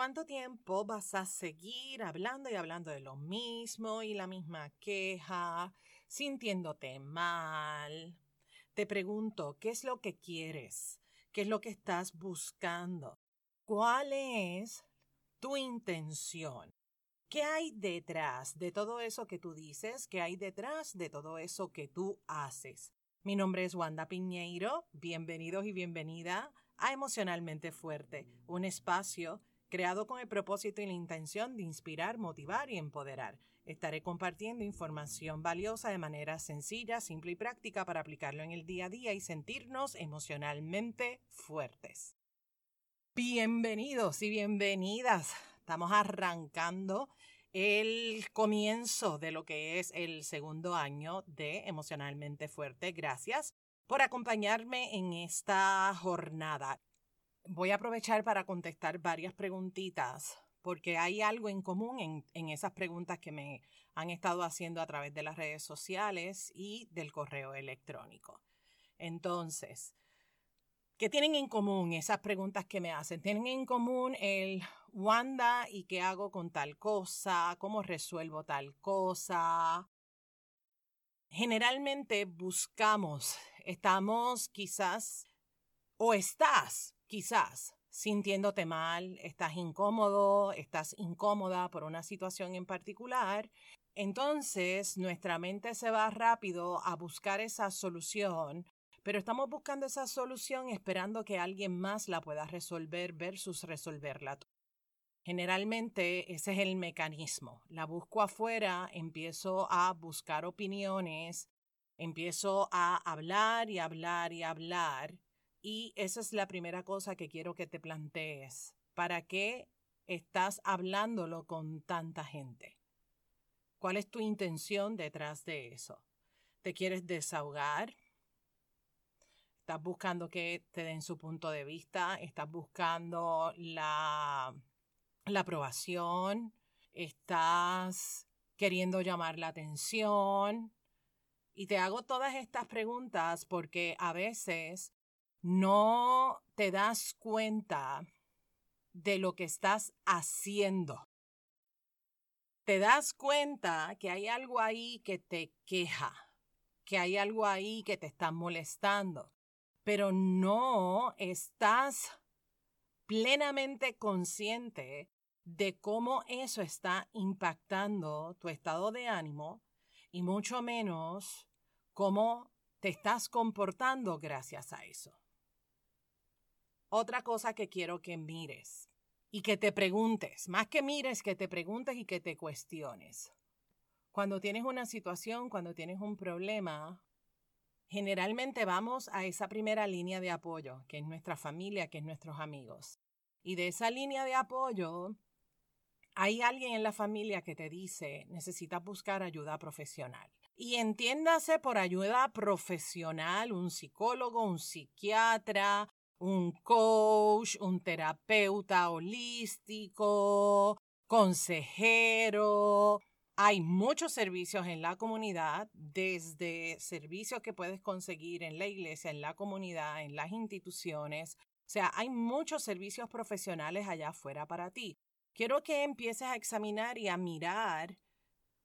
¿Cuánto tiempo vas a seguir hablando y hablando de lo mismo y la misma queja, sintiéndote mal? Te pregunto, ¿qué es lo que quieres? ¿Qué es lo que estás buscando? ¿Cuál es tu intención? ¿Qué hay detrás de todo eso que tú dices? ¿Qué hay detrás de todo eso que tú haces? Mi nombre es Wanda Piñeiro. Bienvenidos y bienvenida a Emocionalmente Fuerte, un espacio creado con el propósito y la intención de inspirar, motivar y empoderar. Estaré compartiendo información valiosa de manera sencilla, simple y práctica para aplicarlo en el día a día y sentirnos emocionalmente fuertes. Bienvenidos y bienvenidas. Estamos arrancando el comienzo de lo que es el segundo año de Emocionalmente Fuerte. Gracias por acompañarme en esta jornada. Voy a aprovechar para contestar varias preguntitas porque hay algo en común en, en, esas preguntas que me han estado haciendo a través de las redes sociales y del correo electrónico. Entonces, ¿qué tienen en común esas preguntas que me hacen? Tienen en común el Wanda y qué hago con tal cosa, cómo resuelvo tal cosa. Generalmente buscamos, estamos quizás, o estás quizás sintiéndote mal, estás incómodo, estás incómoda por una situación en particular, entonces nuestra mente se va rápido a buscar esa solución, pero estamos buscando esa solución esperando que alguien más la pueda resolver versus resolverla. Generalmente ese es el mecanismo. La busco afuera, empiezo a buscar opiniones, empiezo a hablar y hablar y hablar y esa es la primera cosa que quiero que te plantees. ¿Para qué estás hablándolo con tanta gente? ¿Cuál es tu intención detrás de eso? ¿Te quieres desahogar? ¿Estás buscando que te den su punto de vista? ¿Estás buscando la, la aprobación? ¿Estás queriendo llamar la atención? Y te hago todas estas preguntas porque a veces no te das cuenta de lo que estás haciendo. Te das cuenta que hay algo ahí que te queja, que hay algo ahí que te está molestando, pero no estás plenamente consciente de cómo eso está impactando tu estado de ánimo y mucho menos cómo te estás comportando gracias a eso. Otra cosa que quiero que mires y que te preguntes, más que mires, que te preguntes y que te cuestiones. Cuando tienes una situación, cuando tienes un problema, generalmente vamos a esa primera línea de apoyo, que es nuestra familia, que es nuestros amigos. Y de esa línea de apoyo, hay alguien en la familia que te dice, necesitas buscar ayuda profesional. Y entiéndase por ayuda profesional un psicólogo, un psiquiatra, un coach, un terapeuta holístico, consejero. Hay muchos servicios en la comunidad, desde servicios que puedes conseguir en la iglesia, en la comunidad, en las instituciones. O sea, hay muchos servicios profesionales allá afuera para ti. Quiero que empieces a examinar y a mirar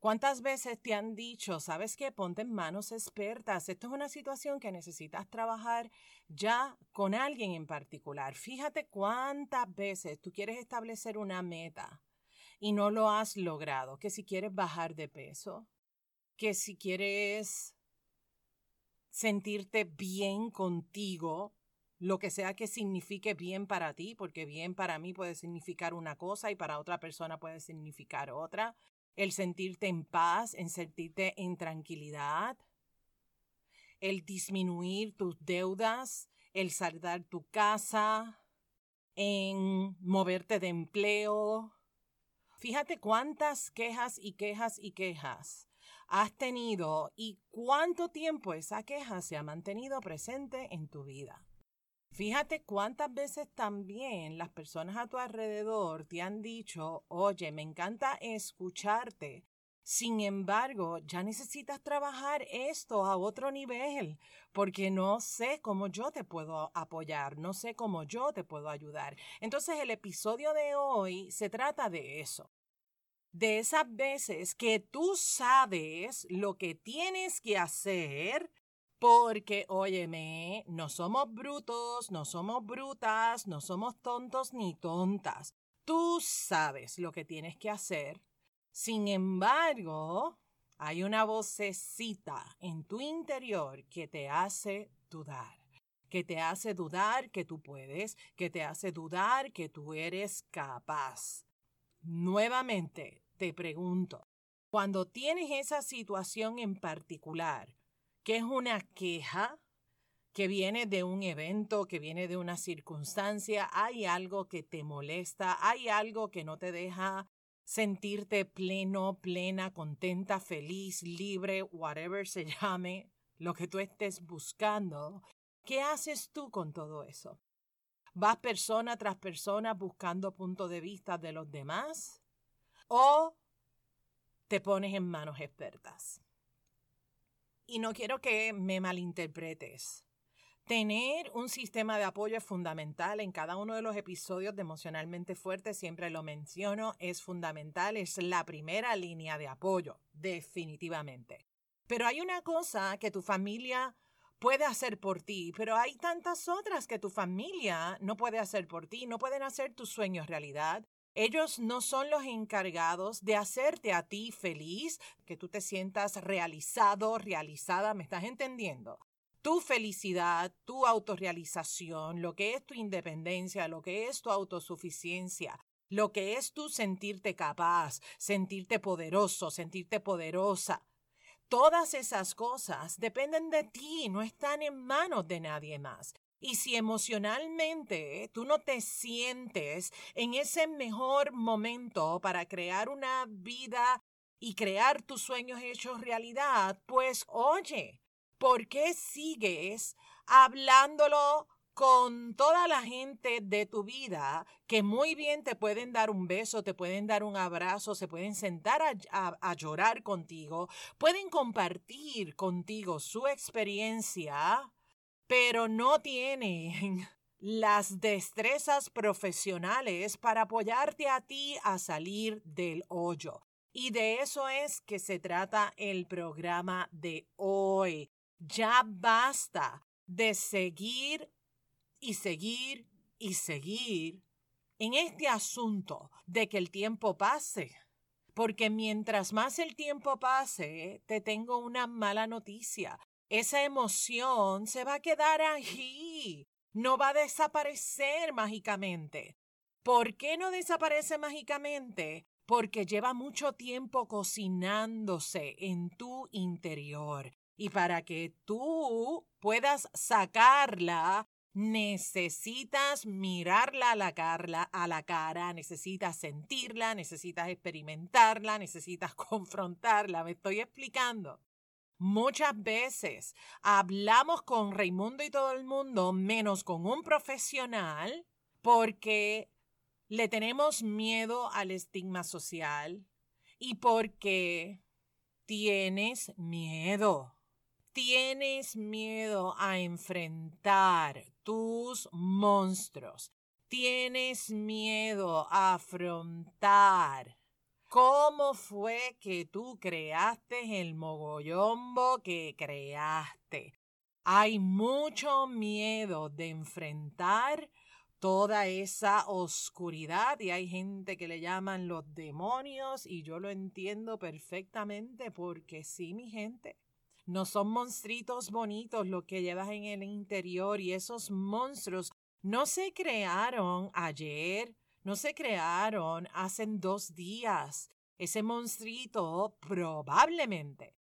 ¿Cuántas veces te han dicho, sabes qué, ponte en manos expertas? Esto es una situación que necesitas trabajar ya con alguien en particular. Fíjate cuántas veces tú quieres establecer una meta y no lo has logrado. Que si quieres bajar de peso, que si quieres sentirte bien contigo, lo que sea que signifique bien para ti, porque bien para mí puede significar una cosa y para otra persona puede significar otra el sentirte en paz, en sentirte en tranquilidad, el disminuir tus deudas, el saldar tu casa, en moverte de empleo. Fíjate cuántas quejas y quejas y quejas has tenido y cuánto tiempo esa queja se ha mantenido presente en tu vida. Fíjate cuántas veces también las personas a tu alrededor te han dicho, oye, me encanta escucharte, Sin embargo, ya necesitas trabajar esto a otro nivel, porque no sé cómo yo te puedo apoyar, no sé cómo yo te puedo ayudar. Entonces el episodio de hoy se trata de eso, de esas veces que tú sabes lo que tienes que hacer, porque, óyeme, no somos brutos, no somos brutas, no somos tontos ni tontas. Tú sabes lo que tienes que hacer sin embargo, hay una vocecita en tu interior que te hace dudar, que te hace dudar que tú puedes, que te hace dudar que tú eres capaz. Nuevamente, te pregunto, cuando tienes esa situación en particular, que es una queja, que viene de un evento, que viene de una circunstancia, hay algo que te molesta, hay algo que no te deja sentirte pleno, plena, contenta, feliz, libre, whatever se llame, lo que tú estés buscando, ¿qué haces tú con todo eso? ¿Vas persona tras persona buscando puntos de vista de los demás? ¿O te pones en manos expertas? Y no quiero que me malinterpretes. Tener un sistema de apoyo es fundamental. En cada uno de los episodios de Emocionalmente Fuerte siempre lo menciono, es fundamental, es la primera línea de apoyo, definitivamente. Pero hay una cosa que tu familia puede hacer por ti, pero hay tantas otras que tu familia no puede hacer por ti, no pueden hacer tus sueños realidad. Ellos no son los encargados de hacerte a ti feliz, que tú te sientas realizado, realizada, ¿me estás entendiendo? tu felicidad, tu autorrealización, lo que es tu independencia, lo que es tu autosuficiencia, lo que es tu sentirte capaz, sentirte poderoso, sentirte poderosa. Todas esas cosas dependen de ti, no están en manos de nadie más. Y si emocionalmente tú no te sientes en ese mejor momento para crear una vida y crear tus sueños hechos realidad, pues oye, ¿por qué sigues hablándolo con toda la gente de tu vida que muy bien te pueden dar un beso, te pueden dar un abrazo, se pueden sentar a, llorar contigo, pueden compartir contigo su experiencia, pero no tienen las destrezas profesionales para apoyarte a ti a salir del hoyo. Y de eso es que se trata el programa de hoy. Ya basta de seguir y seguir y seguir en este asunto de que el tiempo pase. Porque mientras más el tiempo pase, te tengo una mala noticia. Esa emoción se va a quedar ahí. No va a desaparecer mágicamente. ¿Por qué no desaparece mágicamente? Porque lleva mucho tiempo cocinándose en tu interior. Y para que tú puedas sacarla, necesitas mirarla a la, a la cara, necesitas sentirla, necesitas experimentarla, necesitas confrontarla. ¿Me estoy explicando? Muchas veces hablamos con Raimundo y todo el mundo, menos con un profesional, porque le tenemos miedo al estigma social y porque tienes miedo tienes miedo a enfrentar tus monstruos, tienes miedo a afrontar cómo fue que tú creaste el mogollombo que creaste. Hay mucho miedo de enfrentar toda esa oscuridad y hay gente que le llaman los demonios y yo lo entiendo perfectamente porque sí, mi gente, no son monstruitos bonitos lo que llevas en el interior y esos monstruos no se crearon ayer, no se crearon hace dos días. Ese monstruito probablemente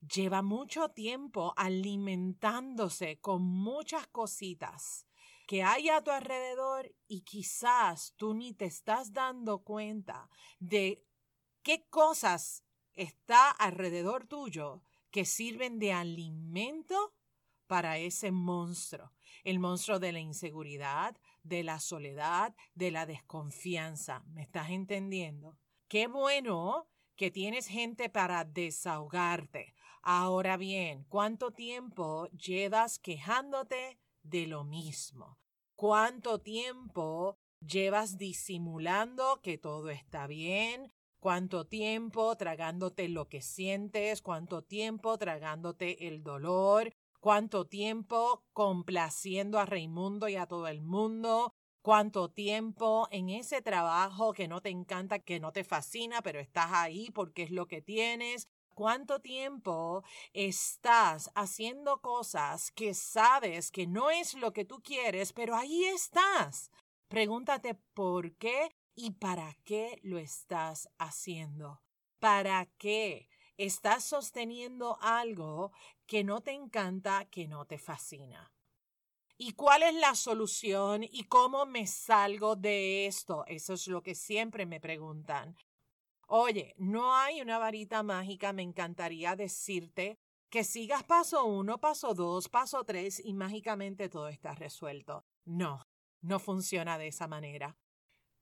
lleva mucho tiempo alimentándose con muchas cositas que hay a tu alrededor y quizás tú ni te estás dando cuenta de qué cosas está alrededor tuyo que sirven de alimento para ese monstruo, el monstruo de la inseguridad, de la soledad, de la desconfianza. ¿Me estás entendiendo? Qué bueno que tienes gente para desahogarte. Ahora bien, ¿cuánto tiempo llevas quejándote de lo mismo? ¿Cuánto tiempo llevas disimulando que todo está bien? ¿Cuánto tiempo tragándote lo que sientes? ¿Cuánto tiempo tragándote el dolor? ¿Cuánto tiempo complaciendo a Raimundo y a todo el mundo? ¿Cuánto tiempo en ese trabajo que no te encanta, que no te fascina, pero estás ahí porque es lo que tienes? ¿Cuánto tiempo estás haciendo cosas que sabes que no es lo que tú quieres, pero ahí estás? Pregúntate por qué y para qué lo estás haciendo. ¿Para qué estás sosteniendo algo que no te encanta, que no te fascina? ¿Y cuál es la solución y cómo me salgo de esto? Eso es lo que siempre me preguntan. Oye, no hay una varita mágica, me encantaría decirte que sigas paso uno, paso dos, paso tres y mágicamente todo está resuelto. No, no funciona de esa manera.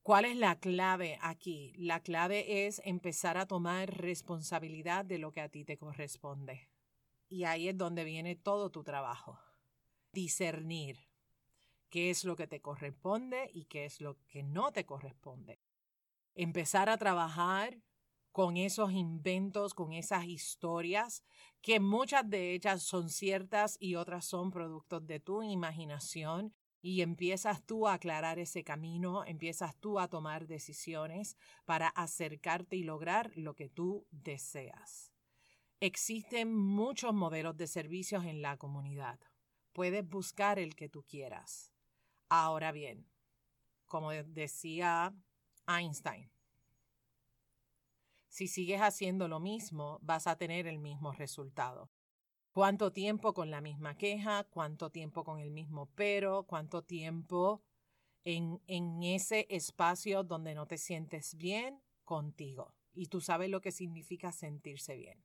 ¿Cuál es la clave aquí? La clave es empezar a tomar responsabilidad de lo que a ti te corresponde. Y ahí es donde viene todo tu trabajo. Discernir qué es lo que te corresponde y qué es lo que no te corresponde empezar a trabajar con esos inventos, con esas historias, que muchas de ellas son ciertas y otras son productos de tu imaginación, y empiezas tú a aclarar ese camino, empiezas tú a tomar decisiones para acercarte y lograr lo que tú deseas. Existen muchos modelos de servicios en la comunidad. Puedes buscar el que tú quieras. Ahora bien, como decía Einstein. Si sigues haciendo lo mismo, vas a tener el mismo resultado. ¿Cuánto tiempo con la misma queja? ¿Cuánto tiempo con el mismo pero? ¿Cuánto tiempo en, en ese espacio donde no te sientes bien contigo? Y tú sabes lo que significa sentirse bien.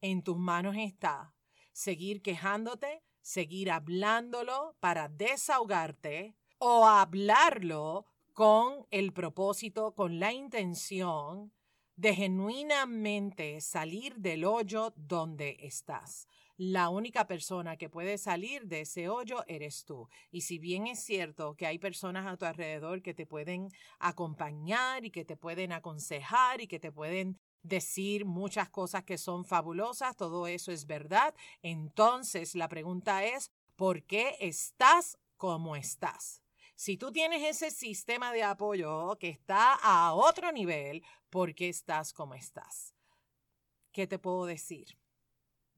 En tus manos está seguir quejándote, seguir hablándolo para desahogarte o hablarlo con el propósito, con la intención de genuinamente salir del hoyo donde estás. La única persona que puede salir de ese hoyo eres tú. Y si bien es cierto que hay personas a tu alrededor que te pueden acompañar y que te pueden aconsejar y que te pueden decir muchas cosas que son fabulosas, todo eso es verdad, entonces la pregunta es, ¿por qué estás como estás? Si tú tienes ese sistema de apoyo que está a otro nivel, ¿por qué estás como estás? ¿Qué te puedo decir?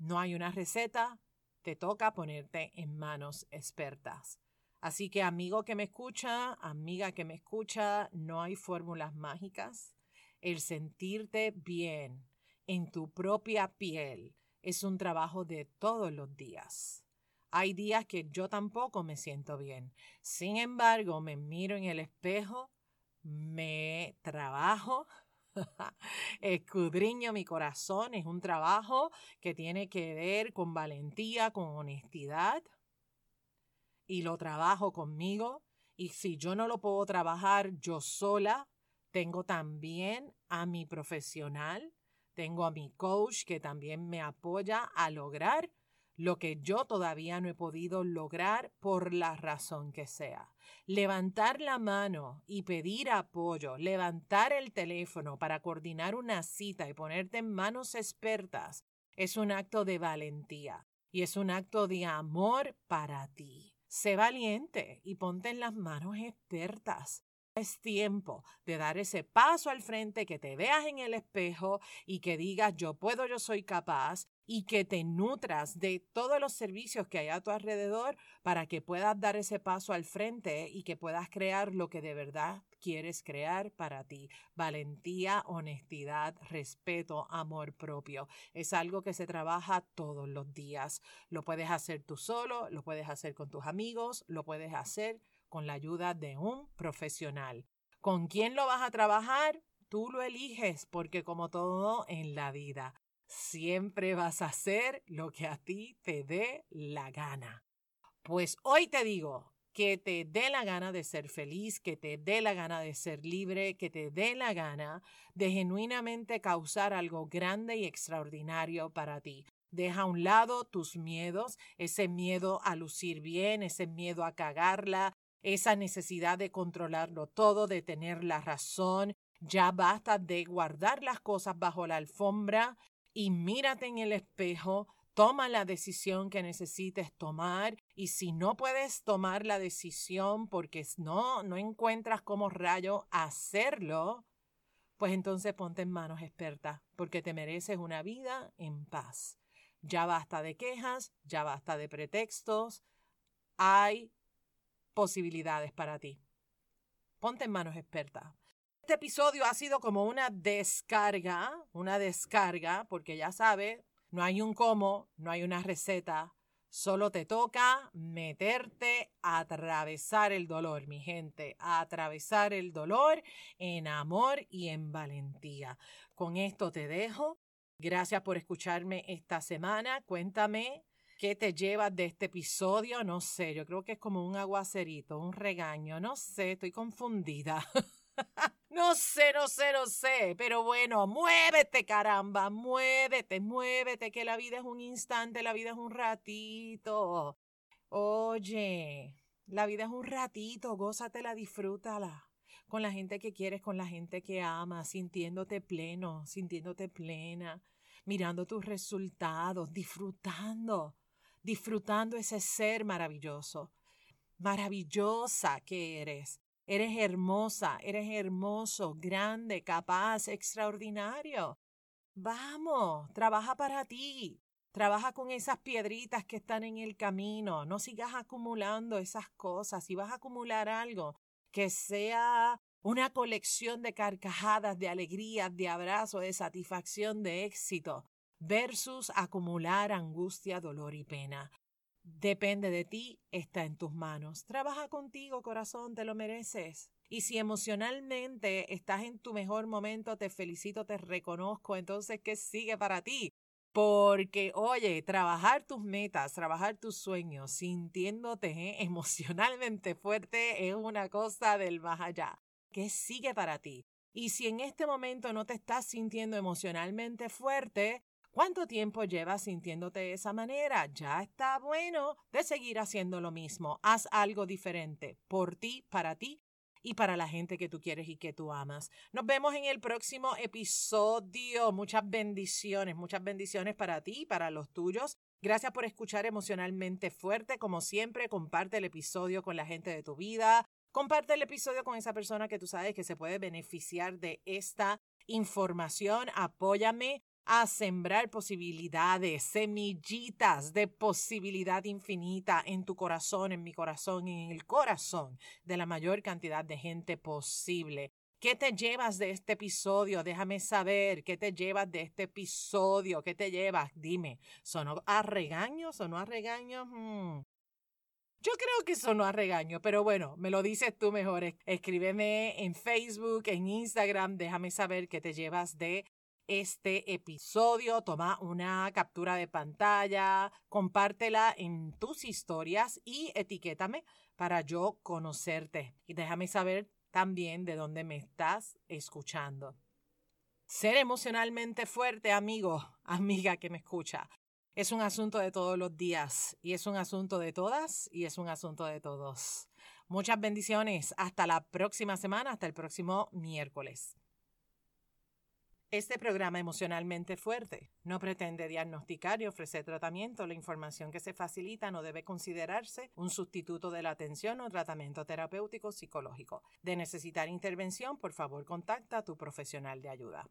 No hay una receta, te toca ponerte en manos expertas. Así que amigo que me escucha, amiga que me escucha, no hay fórmulas mágicas. El sentirte bien en tu propia piel es un trabajo de todos los días. Hay días que yo tampoco me siento bien. Sin embargo, me miro en el espejo, me trabajo, escudriño mi corazón. Es un trabajo que tiene que ver con valentía, con honestidad. Y lo trabajo conmigo. Y si yo no lo puedo trabajar yo sola, tengo también a mi profesional, tengo a mi coach que también me apoya a lograr lo que yo todavía no he podido lograr por la razón que sea. Levantar la mano y pedir apoyo, levantar el teléfono para coordinar una cita y ponerte en manos expertas es un acto de valentía y es un acto de amor para ti. Sé valiente y ponte en las manos expertas. Es tiempo de dar ese paso al frente, que te veas en el espejo y que digas yo puedo, yo soy capaz y que te nutras de todos los servicios que hay a tu alrededor para que puedas dar ese paso al frente y que puedas crear lo que de verdad quieres crear para ti. Valentía, honestidad, respeto, amor propio. Es algo que se trabaja todos los días. Lo puedes hacer tú solo, lo puedes hacer con tus amigos, lo puedes hacer con la ayuda de un profesional. ¿Con quién lo vas a trabajar? Tú lo eliges porque como todo en la vida, siempre vas a hacer lo que a ti te dé la gana. Pues hoy te digo, que te dé la gana de ser feliz, que te dé la gana de ser libre, que te dé la gana de genuinamente causar algo grande y extraordinario para ti. Deja a un lado tus miedos, ese miedo a lucir bien, ese miedo a cagarla, esa necesidad de controlarlo todo, de tener la razón. Ya basta de guardar las cosas bajo la alfombra y mírate en el espejo, toma la decisión que necesites tomar y si no puedes tomar la decisión porque no, no encuentras cómo rayo hacerlo, pues entonces ponte en manos expertas porque te mereces una vida en paz. Ya basta de quejas, ya basta de pretextos, hay posibilidades para ti. Ponte en manos expertas. Este episodio ha sido como una descarga, una descarga, porque ya sabes, no hay un cómo, no hay una receta, solo te toca meterte a atravesar el dolor, mi gente, a atravesar el dolor en amor y en valentía. Con esto te dejo. Gracias por escucharme esta semana. Cuéntame qué te llevas de este episodio. No sé, yo creo que es como un aguacerito, un regaño. No sé, estoy confundida. No sé, no sé, no sé, pero bueno, muévete, caramba, muévete, muévete, que la vida es un instante, la vida es un ratito. Oye, la vida es un ratito, gózatela, disfrútala. Con la gente que quieres, con la gente que amas, sintiéndote pleno, sintiéndote plena, mirando tus resultados, disfrutando, disfrutando ese ser maravilloso, maravillosa que eres Eres hermosa, eres hermoso, grande, capaz, extraordinario. Vamos, trabaja para ti. Trabaja con esas piedritas que están en el camino. No sigas acumulando esas cosas. Si vas a acumular algo, que sea una colección de carcajadas, de alegrías, de abrazos, de satisfacción, de éxito, versus acumular angustia, dolor y pena. Depende de ti, está en tus manos. Trabaja contigo, corazón, te lo mereces. Y si emocionalmente estás en tu mejor momento, te felicito, te reconozco, entonces, ¿qué sigue para ti? Porque, oye, trabajar tus metas, trabajar tus sueños, sintiéndote emocionalmente fuerte es una cosa del más allá. ¿Qué sigue para ti? Y si en este momento no te estás sintiendo emocionalmente fuerte, ¿Cuánto tiempo llevas sintiéndote de esa manera? Ya está bueno de seguir haciendo lo mismo. Haz algo diferente por ti, para ti y para la gente que tú quieres y que tú amas. Nos vemos en el próximo episodio. Muchas bendiciones, muchas bendiciones para ti y para los tuyos. Gracias por escuchar emocionalmente fuerte. Como siempre, comparte el episodio con la gente de tu vida. Comparte el episodio con esa persona que tú sabes que se puede beneficiar de esta información. Apóyame a sembrar posibilidades, semillitas de posibilidad infinita en tu corazón, en mi corazón, en el corazón de la mayor cantidad de gente posible. ¿Qué te llevas de este episodio? Déjame saber. ¿Qué te llevas de este episodio? ¿Qué te llevas? Dime. ¿Sonó a regaño? ¿Sonó a regaño? Hmm. Yo creo que sonó a regaño, pero bueno, me lo dices tú mejor. Escríbeme en Facebook, en Instagram. Déjame saber qué te llevas de este episodio, toma una captura de pantalla, compártela en tus historias y etiquétame para yo conocerte. Y déjame saber también de dónde me estás escuchando. Ser emocionalmente fuerte, amigo, amiga que me escucha, es un asunto de todos los días y es un asunto de todas y es un asunto de todos. Muchas bendiciones. Hasta la próxima semana, hasta el próximo miércoles. Este programa emocionalmente fuerte no pretende diagnosticar y ofrecer tratamiento. La información que se facilita no debe considerarse un sustituto de la atención o tratamiento terapéutico psicológico. De necesitar intervención, por favor contacta a tu profesional de ayuda.